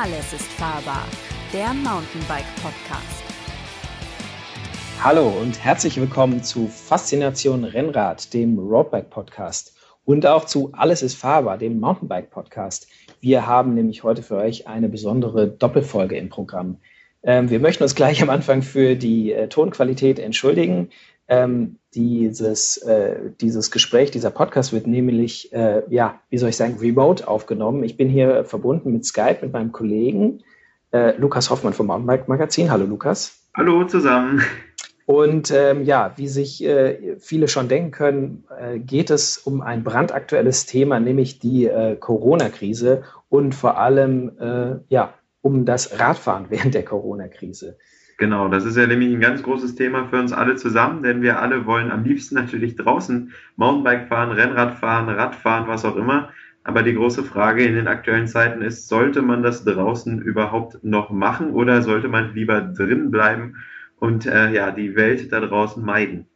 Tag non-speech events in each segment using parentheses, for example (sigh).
Alles ist fahrbar, der Mountainbike Podcast. Hallo und herzlich willkommen zu Faszination Rennrad, dem Roadbike Podcast und auch zu Alles ist fahrbar, dem Mountainbike Podcast. Wir haben nämlich heute für euch eine besondere Doppelfolge im Programm. Ähm, wir möchten uns gleich am Anfang für die äh, Tonqualität entschuldigen. Ähm, dieses, äh, dieses Gespräch, dieser Podcast wird nämlich, äh, ja, wie soll ich sagen, remote aufgenommen. Ich bin hier verbunden mit Skype mit meinem Kollegen äh, Lukas Hoffmann vom Mountainbike Magazin. Hallo Lukas. Hallo zusammen. Und ähm, ja, wie sich äh, viele schon denken können, äh, geht es um ein brandaktuelles Thema, nämlich die äh, Corona-Krise und vor allem ja, um das Radfahren (laughs) während der Corona-Krise. Genau, das ist ja nämlich ein ganz großes Thema für uns alle zusammen, denn wir alle wollen am liebsten (laughs) natürlich draußen Mountainbike fahren, Rennrad fahren, Radfahren, was auch immer. Aber die große Frage in den aktuellen Zeiten ist, sollte man das draußen überhaupt noch machen oder sollte man lieber drin bleiben und äh, ja, die Welt da draußen meiden?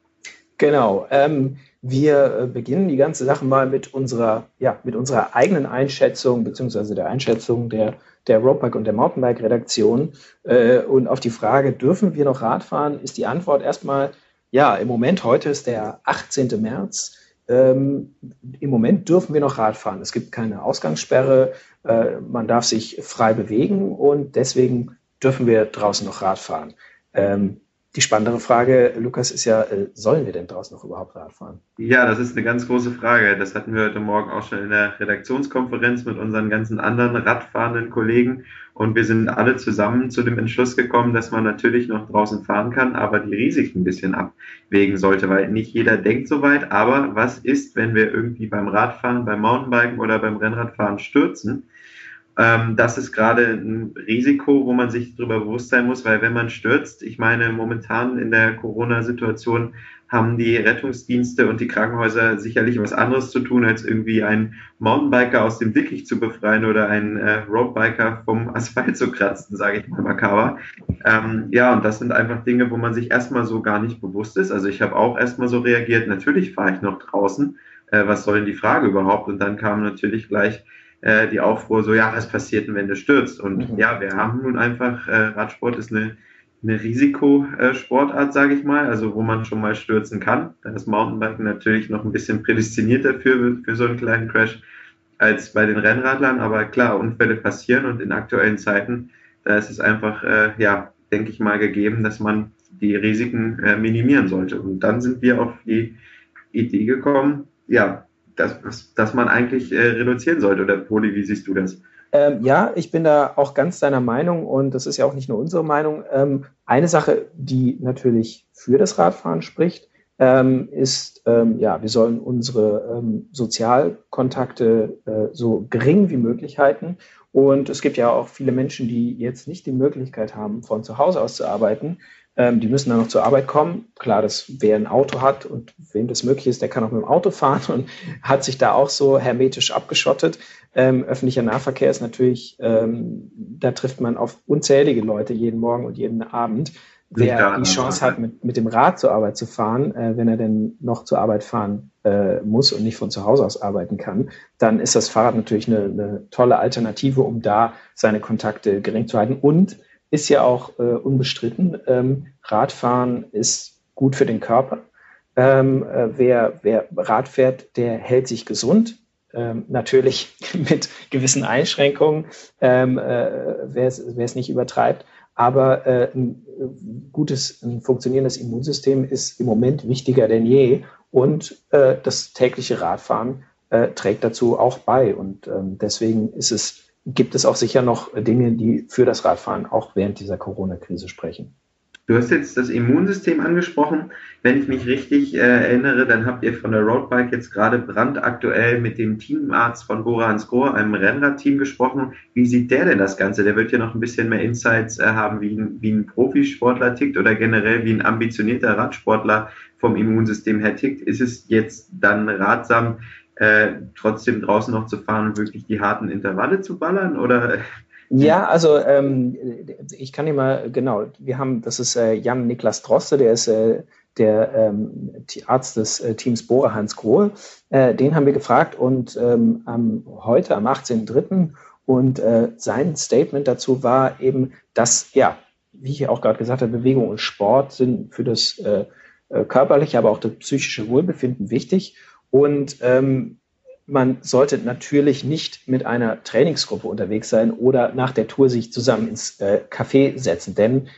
Genau. Ähm, wir äh, beginnen die ganze Sache mal mit unserer, ja, mit unserer eigenen Einschätzung, beziehungsweise der Einschätzung der der Roadbike und der Mountainbike-Redaktion. Äh, und auf die Frage, dürfen wir noch Radfahren, ist die Antwort erstmal, ja, im Moment, heute ist der 18. März. Ähm, Im Moment dürfen wir noch Radfahren. Es gibt keine Ausgangssperre, äh, man darf sich frei bewegen und deswegen dürfen wir draußen noch Radfahren. Ähm, die spannendere Frage, Lukas, ist ja, äh, sollen wir denn draußen noch überhaupt Rad fahren? Ja, das ist eine ganz große Frage. Das hatten wir heute Morgen auch schon in der Redaktionskonferenz mit unseren ganzen anderen radfahrenden Kollegen. Und wir sind alle zusammen zu dem Entschluss gekommen, dass man natürlich noch draußen fahren kann, aber die Risiken ein bisschen abwägen sollte, weil nicht jeder denkt so weit. Aber was ist, wenn wir irgendwie beim Radfahren, beim Mountainbiken oder beim Rennradfahren stürzen? Ähm, das ist gerade ein Risiko, wo man sich darüber bewusst sein muss, weil wenn man stürzt, ich meine, momentan in der Corona-Situation haben die Rettungsdienste und die Krankenhäuser sicherlich was anderes zu tun, als irgendwie einen Mountainbiker aus dem Dickicht zu befreien oder einen äh, Roadbiker vom (laughs) Asphalt zu kratzen, sage ich mal makaber. Ähm, ja, und das sind einfach Dinge, wo man sich erstmal so gar nicht bewusst ist. Also ich habe auch erstmal so reagiert, natürlich fahre ich noch draußen, äh, was soll denn die Frage überhaupt? Und dann kam natürlich gleich äh, die Aufruhr so, ja, was passiert denn, wenn du stürzt? Und mhm. ja, wir haben nun einfach, äh, Radsport ist eine, eine Risikosportart, sage ich mal, also wo man schon mal stürzen kann. Da ist Mountainbiken natürlich noch ein bisschen prädestiniert dafür, für so einen kleinen Crash, als bei den Rennradlern. Aber klar, Unfälle passieren und in aktuellen Zeiten, da ist es einfach, äh, ja, denke ich mal, gegeben, dass man die Risiken äh, minimieren sollte. Und dann sind wir auf die Idee gekommen, ja, dass, dass man eigentlich äh, reduzieren sollte. Oder Poli, wie siehst du das? Ähm, ja, ich bin da auch ganz deiner Meinung und das ist ja auch nicht nur unsere Meinung. Ähm, eine Sache, die natürlich für das Radfahren spricht, ähm, ist, ähm, ja, wir sollen unsere ähm, Sozialkontakte äh, so gering wie möglich halten. Und es gibt ja auch viele Menschen, die jetzt nicht die Möglichkeit haben, von zu Hause aus zu arbeiten. Ähm, die müssen dann noch zur Arbeit kommen. Klar, dass wer ein Auto hat und wem das möglich ist, der kann auch mit dem Auto fahren und hat sich da auch so hermetisch abgeschottet. Ähm, öffentlicher Nahverkehr ist natürlich, ähm, da trifft man auf unzählige Leute jeden Morgen und jeden Abend. Wer die Chance hat, mit, mit dem Rad zur Arbeit zu fahren, äh, wenn er denn noch zur Arbeit fahren äh, muss und nicht von zu Hause aus arbeiten kann, dann ist das Fahrrad natürlich eine, eine tolle Alternative, um da seine Kontakte gering zu halten und ist ja auch äh, unbestritten. Ähm, Radfahren ist gut für den Körper. Ähm, äh, wer, wer Rad fährt, der hält sich gesund. Ähm, natürlich (laughs) mit gewissen Einschränkungen, ähm, äh, wer es nicht übertreibt. Aber äh, ein gutes, ein funktionierendes Immunsystem ist im Moment wichtiger denn je. Und äh, das tägliche Radfahren äh, trägt dazu auch bei. Und ähm, deswegen ist es gibt es auch sicher noch Dinge, die für das Radfahren auch während dieser Corona-Krise sprechen. Du hast jetzt das Immunsystem angesprochen. Wenn ich mich richtig äh, erinnere, dann habt ihr von der Roadbike jetzt gerade brandaktuell mit dem Teamarzt von Bora Hansgrohe, einem Rennradteam, gesprochen. Wie sieht der denn das Ganze? Der wird ja noch ein bisschen mehr Insights äh, haben, wie ein, wie ein Profisportler tickt oder generell wie ein ambitionierter Radsportler vom Immunsystem her tickt. Ist es jetzt dann ratsam, äh, trotzdem draußen noch zu fahren und wirklich die harten Intervalle zu ballern? Oder? Ja, also ähm, ich kann dir mal, genau, wir haben, das ist äh, Jan Niklas Droste, der ist äh, der ähm, Arzt des äh, Teams Bohrer Hans Grohe. Äh, den haben wir gefragt und ähm, am, heute, am 18.03. Und äh, sein Statement dazu war eben, dass, ja, wie ich auch gerade gesagt habe, Bewegung und Sport sind für das körperliche, aber auch das psychische Wohlbefinden wichtig. Und ähm, man sollte natürlich nicht mit einer Trainingsgruppe unterwegs sein oder nach der Tour sich zusammen ins äh, Café setzen, denn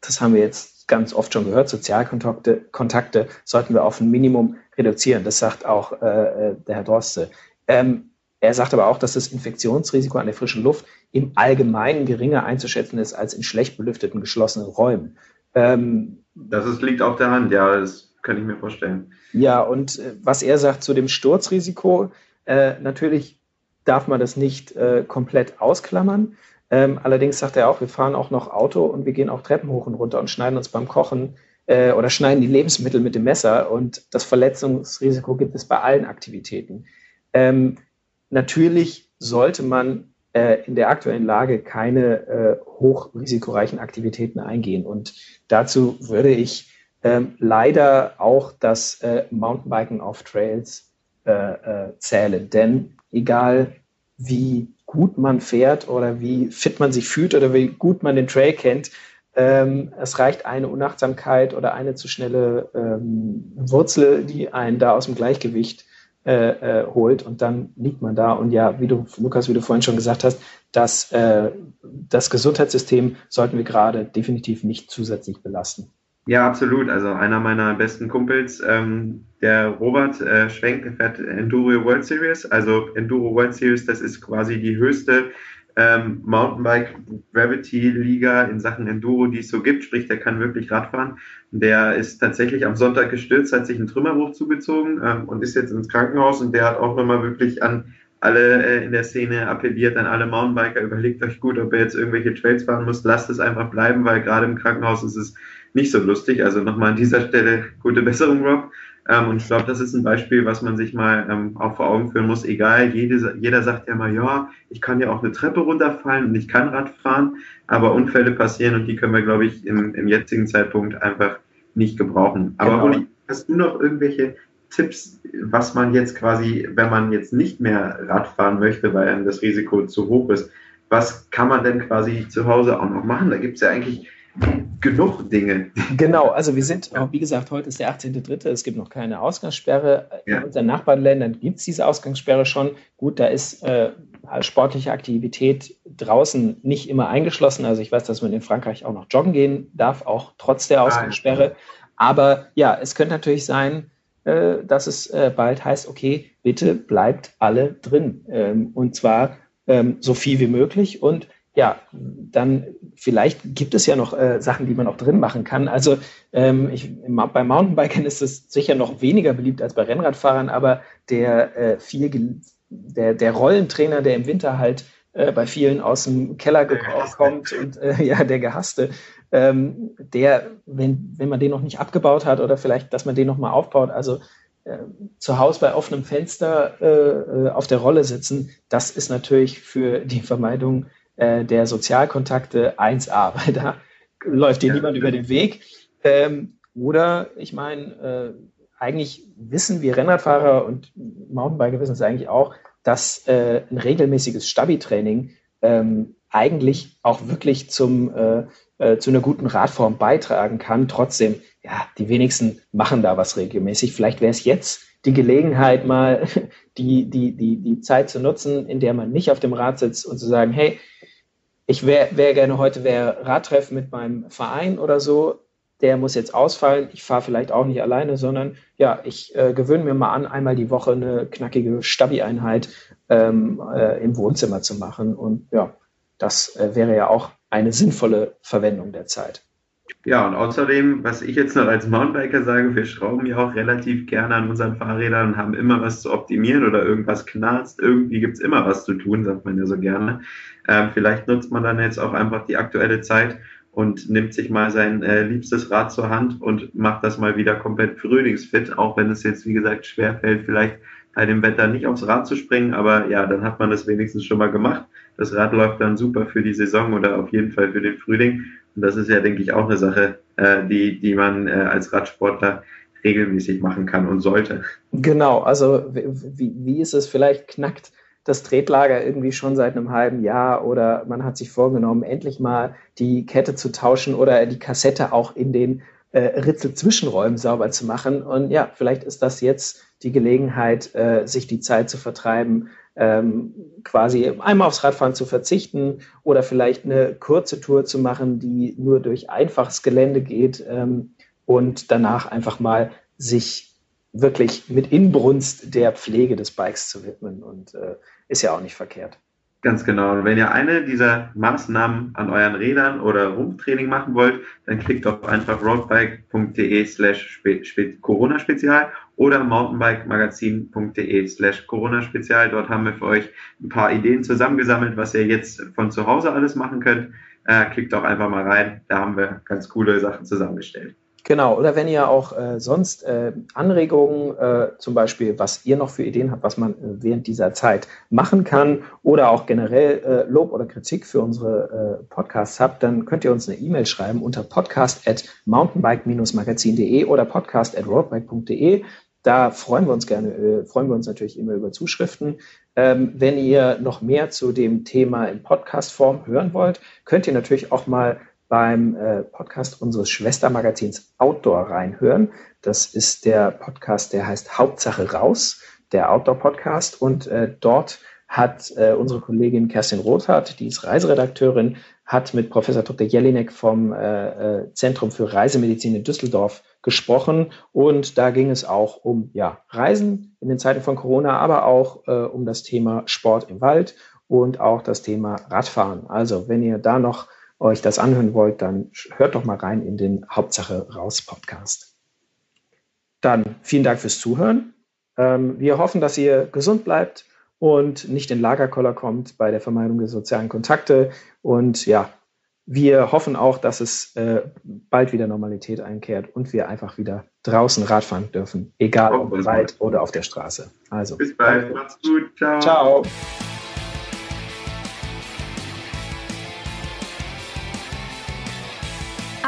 das haben wir jetzt ganz oft schon gehört, Sozialkontakte Kontakte sollten wir auf ein Minimum reduzieren. Das sagt auch äh, äh der Herr Droste. Ähm, er sagt aber auch, dass das Infektionsrisiko an der frischen Luft im Allgemeinen geringer einzuschätzen ist als in schlecht belüfteten geschlossenen Räumen. Ähm, das ist, liegt auf der Hand, ja, das kann ich mir vorstellen. Ja, und äh, was er sagt zu dem Sturzrisiko, äh, natürlich darf man das nicht äh, komplett ausklammern. Ähm, allerdings sagt er auch, wir fahren auch noch Auto und wir gehen auch Treppen hoch und runter und schneiden uns beim Kochen äh, oder schneiden die Lebensmittel mit dem Messer. Und das Verletzungsrisiko gibt es bei allen Aktivitäten. Ähm, natürlich sollte man äh, in der aktuellen Lage keine äh, hochrisikoreichen Aktivitäten eingehen. Und dazu würde ich ähm, leider auch das äh, Mountainbiken auf Trails äh, äh, zählen. Denn egal wie gut man fährt oder wie fit man sich fühlt oder wie gut man den Trail kennt, ähm, es reicht eine Unachtsamkeit oder eine zu schnelle ähm, Wurzel, die einen da aus dem Gleichgewicht äh, äh, holt und dann liegt man da. Und ja, wie du, Lukas, wie du vorhin schon gesagt hast, dass äh, das Gesundheitssystem sollten wir gerade definitiv nicht zusätzlich belasten. Ja, absolut. Also einer meiner besten Kumpels, ähm, der Robert äh, Schwenk, fährt Enduro World Series. Also Enduro World Series, das ist quasi die höchste ähm, Mountainbike Gravity Liga in Sachen Enduro, die es so gibt. Sprich, der kann wirklich Radfahren. Der ist tatsächlich am Sonntag gestürzt, hat sich einen Trümmerbruch zugezogen ähm, und ist jetzt ins Krankenhaus und der hat auch nochmal wirklich an alle äh, in der Szene appelliert, an alle Mountainbiker, überlegt euch gut, ob ihr jetzt irgendwelche Trails fahren müsst, lasst es einfach bleiben, weil gerade im Krankenhaus ist es nicht so lustig. Also nochmal an dieser Stelle gute Besserung, Rob. Ähm, und ich glaube, das ist ein Beispiel, was man sich mal ähm, auch vor Augen führen muss. Egal, jede, jeder sagt ja mal, ja, ich kann ja auch eine Treppe runterfallen und ich kann Rad fahren, aber Unfälle passieren und die können wir, glaube ich, im, im jetzigen Zeitpunkt einfach nicht gebrauchen. Aber genau. Uli, hast du noch irgendwelche Tipps, was man jetzt quasi, wenn man jetzt nicht mehr Rad fahren möchte, weil einem das Risiko zu hoch ist, was kann man denn quasi zu Hause auch noch machen? Da gibt es ja eigentlich genug Dinge. Genau, also wir sind, wie gesagt, heute ist der 18.3., es gibt noch keine Ausgangssperre. Ja. In unseren Nachbarländern gibt es diese Ausgangssperre schon. Gut, da ist äh, sportliche Aktivität draußen nicht immer eingeschlossen. Also ich weiß, dass man in Frankreich auch noch joggen gehen darf, auch trotz der Ausgangssperre. Aber ja, es könnte natürlich sein, äh, dass es äh, bald heißt, okay, bitte bleibt alle drin. Ähm, und zwar ähm, so viel wie möglich und ja, dann vielleicht gibt es ja noch äh, Sachen, die man auch drin machen kann. Also ähm, ich, bei Mountainbikern ist es sicher noch weniger beliebt als bei Rennradfahrern, aber der äh, viel der, der Rollentrainer, der im Winter halt äh, bei vielen aus dem Keller kommt und äh, (laughs) ja, der gehasste, ähm, der, wenn, wenn man den noch nicht abgebaut hat oder vielleicht, dass man den noch mal aufbaut, also äh, zu Hause bei offenem Fenster äh, äh auf der Rolle sitzen, das ist natürlich für die Vermeidung äh, der Sozialkontakte 1a, (laughs) weil da läuft dir ja, niemand über den Weg. Ähm, oder ich meine, äh, eigentlich wissen wir Rennradfahrer und Mountainbiker wissen es eigentlich auch, dass äh, ein regelmäßiges Stabi-Training ähm, eigentlich auch wirklich zum, äh, äh, zu einer guten Radform beitragen kann. Trotzdem, ja, die wenigsten machen da was regelmäßig. Vielleicht wäre es jetzt die Gelegenheit, mal (laughs) die, die, die, die Zeit zu nutzen, in der man nicht auf dem Rad sitzt und zu sagen, hey, ich wäre wär gerne heute wär Radtreff mit meinem Verein oder so. Der muss jetzt ausfallen. Ich fahre vielleicht auch nicht alleine, sondern ja, ich äh, gewöhne mir mal an, einmal die Woche eine knackige Stabi-Einheit ähm, äh, im Wohnzimmer zu machen. Und ja, das äh, wäre ja auch eine sinnvolle Verwendung der Zeit. Ja, und außerdem, was ich jetzt noch als Mountainbiker sage, wir schrauben ja auch relativ gerne an unseren Fahrrädern und haben immer was zu optimieren oder irgendwas knarzt. Irgendwie gibt es immer was zu tun, sagt man ja so gerne. Ähm, vielleicht nutzt man dann jetzt auch einfach die aktuelle Zeit und nimmt sich mal sein äh, liebstes Rad zur Hand und macht das mal wieder komplett frühlingsfit, auch wenn es jetzt, wie gesagt, schwerfällt, vielleicht bei dem Wetter nicht aufs Rad zu springen, aber ja, dann hat man das wenigstens schon mal gemacht. Das Rad läuft dann super für die Saison oder auf jeden Fall für den Frühling. Und das ist ja, denke ich, auch eine Sache, äh, die, die man äh, als Radsportler regelmäßig machen kann und sollte. Genau, also wie, wie ist es vielleicht knackt das Tretlager irgendwie schon seit einem halben Jahr oder man hat sich vorgenommen, endlich mal die Kette zu tauschen oder die Kassette auch in den äh, Ritzel-Zwischenräumen sauber zu machen. Und ja, vielleicht ist das jetzt die Gelegenheit, äh, sich die Zeit zu vertreiben, ähm, quasi einmal aufs Radfahren zu verzichten oder vielleicht eine kurze Tour zu machen, die nur durch einfaches Gelände geht ähm, und danach einfach mal sich wirklich mit Inbrunst der Pflege des Bikes zu widmen und äh, ist ja auch nicht verkehrt. Ganz genau. Und wenn ihr eine dieser Maßnahmen an euren Rädern oder Rumpftraining machen wollt, dann klickt auf einfach roadbike.de slash Corona-Spezial oder mountainbikemagazin.de slash Corona-Spezial. Dort haben wir für euch ein paar Ideen zusammengesammelt, was ihr jetzt von zu Hause alles machen könnt. Äh, klickt auch einfach mal rein. Da haben wir ganz coole Sachen zusammengestellt. Genau, oder wenn ihr auch äh, sonst äh, Anregungen, äh, zum Beispiel, was ihr noch für Ideen habt, was man äh, während dieser Zeit machen kann, oder auch generell äh, Lob oder Kritik für unsere äh, Podcasts habt, dann könnt ihr uns eine E-Mail schreiben unter podcast at mountainbike-magazin.de oder podcast at roadbike.de. Da freuen wir uns gerne, freuen wir uns natürlich immer über Zuschriften. Ähm, wenn ihr noch mehr zu dem Thema in Podcast-Form hören wollt, könnt ihr natürlich auch mal beim äh, Podcast unseres Schwestermagazins Outdoor reinhören. Das ist der Podcast, der heißt Hauptsache raus, der Outdoor-Podcast. Und äh, dort hat äh, unsere Kollegin Kerstin Rothardt, die ist Reiseredakteurin, hat mit Professor Dr. Jelinek vom äh, äh, Zentrum für Reisemedizin in Düsseldorf gesprochen. Und da ging es auch um ja, Reisen in den Zeiten von Corona, aber auch äh, um das Thema Sport im Wald und auch das Thema Radfahren. Also wenn ihr da noch euch das anhören wollt, dann hört doch mal rein in den Hauptsache raus Podcast. Dann vielen Dank fürs Zuhören. Ähm, wir hoffen, dass ihr gesund bleibt und nicht in Lagerkoller kommt bei der Vermeidung der sozialen Kontakte. Und ja, wir hoffen auch, dass es äh, bald wieder Normalität einkehrt und wir einfach wieder draußen Radfahren dürfen, egal ob im Wald oder auf der Straße. Also bis bald, macht's gut, ciao. Ciao.